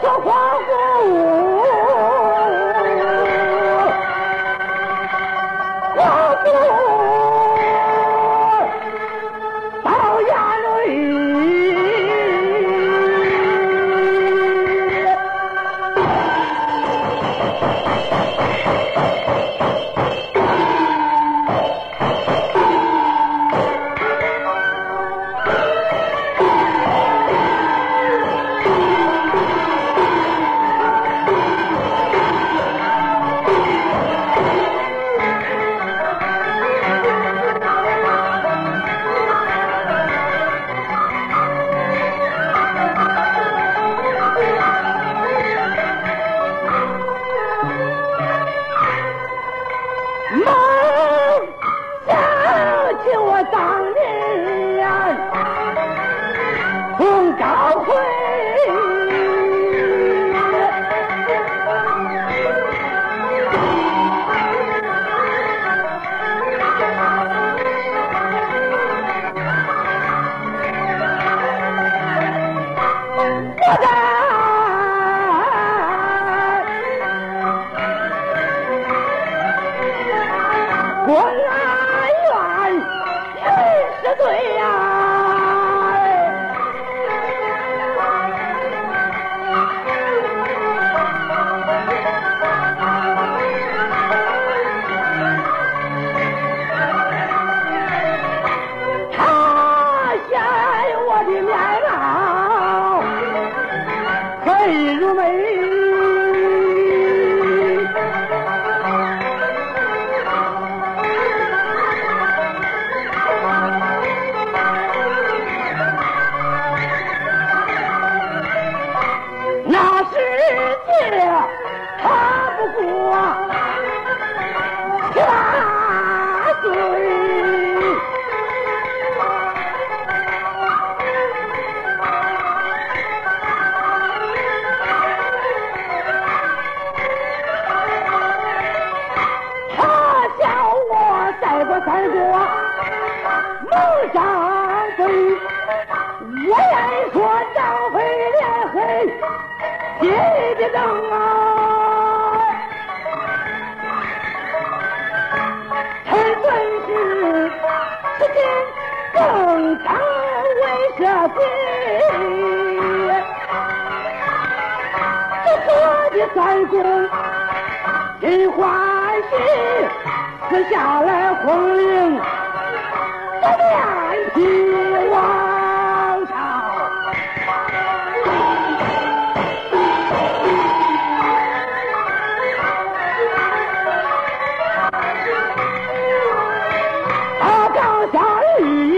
Socorro! 当年红高会。那世界他不过赛过三国，猛张飞。我愿说张飞脸黑，心的正啊。臣本是此今更长为社稷，这说的三公心欢喜，这下来，皇陵不念起王朝，下雨。